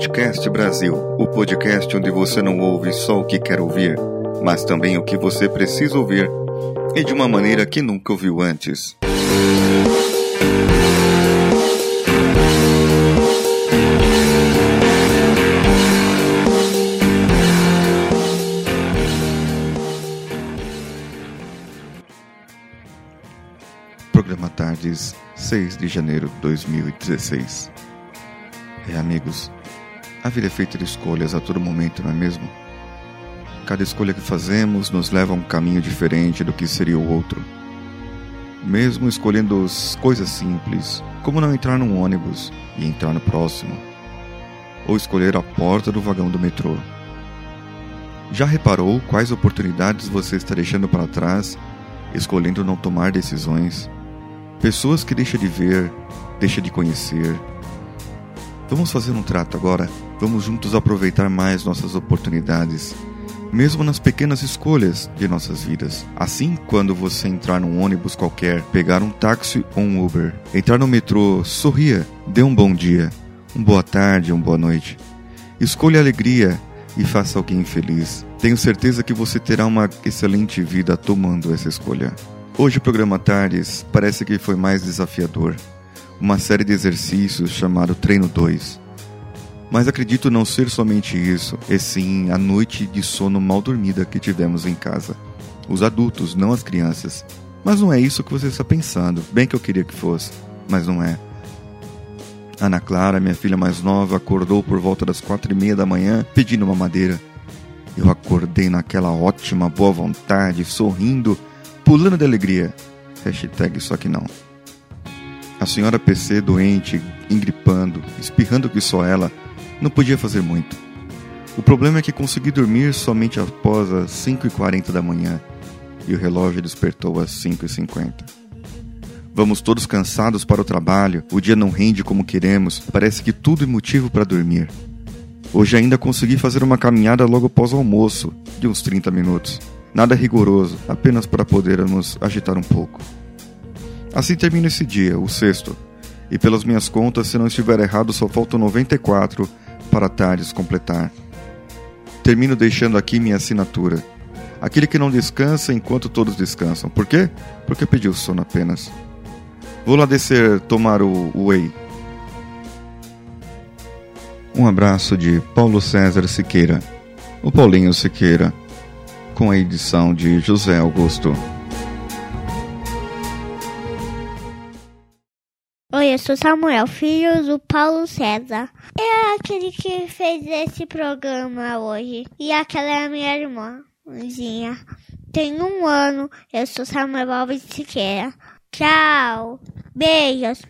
Outcast Brasil, o podcast onde você não ouve só o que quer ouvir, mas também o que você precisa ouvir e de uma maneira que nunca ouviu antes. Programa Tardes, 6 de janeiro de 2016. É, amigos, a vida é feita de escolhas a todo momento, não é mesmo? Cada escolha que fazemos nos leva a um caminho diferente do que seria o outro. Mesmo escolhendo coisas simples, como não entrar num ônibus e entrar no próximo, ou escolher a porta do vagão do metrô. Já reparou quais oportunidades você está deixando para trás, escolhendo não tomar decisões? Pessoas que deixa de ver, deixa de conhecer. Vamos fazer um trato agora. Vamos juntos aproveitar mais nossas oportunidades, mesmo nas pequenas escolhas de nossas vidas. Assim, quando você entrar num ônibus qualquer, pegar um táxi ou um Uber, entrar no metrô, sorria, dê um bom dia, um boa tarde, uma boa noite. Escolha a alegria e faça alguém feliz. Tenho certeza que você terá uma excelente vida tomando essa escolha. Hoje o programa Tardes parece que foi mais desafiador. Uma série de exercícios chamado Treino 2. Mas acredito não ser somente isso, e sim a noite de sono mal dormida que tivemos em casa. Os adultos, não as crianças. Mas não é isso que você está pensando. Bem que eu queria que fosse, mas não é. Ana Clara, minha filha mais nova, acordou por volta das quatro e meia da manhã pedindo uma madeira. Eu acordei naquela ótima boa vontade, sorrindo pulando de alegria. Hashtag só que não. A senhora PC doente, engripando, espirrando que só ela, não podia fazer muito. O problema é que consegui dormir somente após as 5h40 da manhã e o relógio despertou às 5h50. Vamos todos cansados para o trabalho, o dia não rende como queremos, parece que tudo é motivo para dormir. Hoje ainda consegui fazer uma caminhada logo após o almoço, de uns 30 minutos. Nada rigoroso, apenas para podermos agitar um pouco. Assim termina esse dia, o sexto. E pelas minhas contas, se não estiver errado, só faltam 94 para Tardes completar. Termino deixando aqui minha assinatura. Aquele que não descansa enquanto todos descansam. Por quê? Porque pediu sono apenas. Vou lá descer tomar o whey. Um abraço de Paulo César Siqueira. O Paulinho Siqueira com a edição de José Augusto. Oi, eu sou Samuel, filho do Paulo César. É aquele que fez esse programa hoje. E aquela é a minha irmãzinha. Tem um ano. Eu sou Samuel Alves Siqueira. Tchau. Beijos.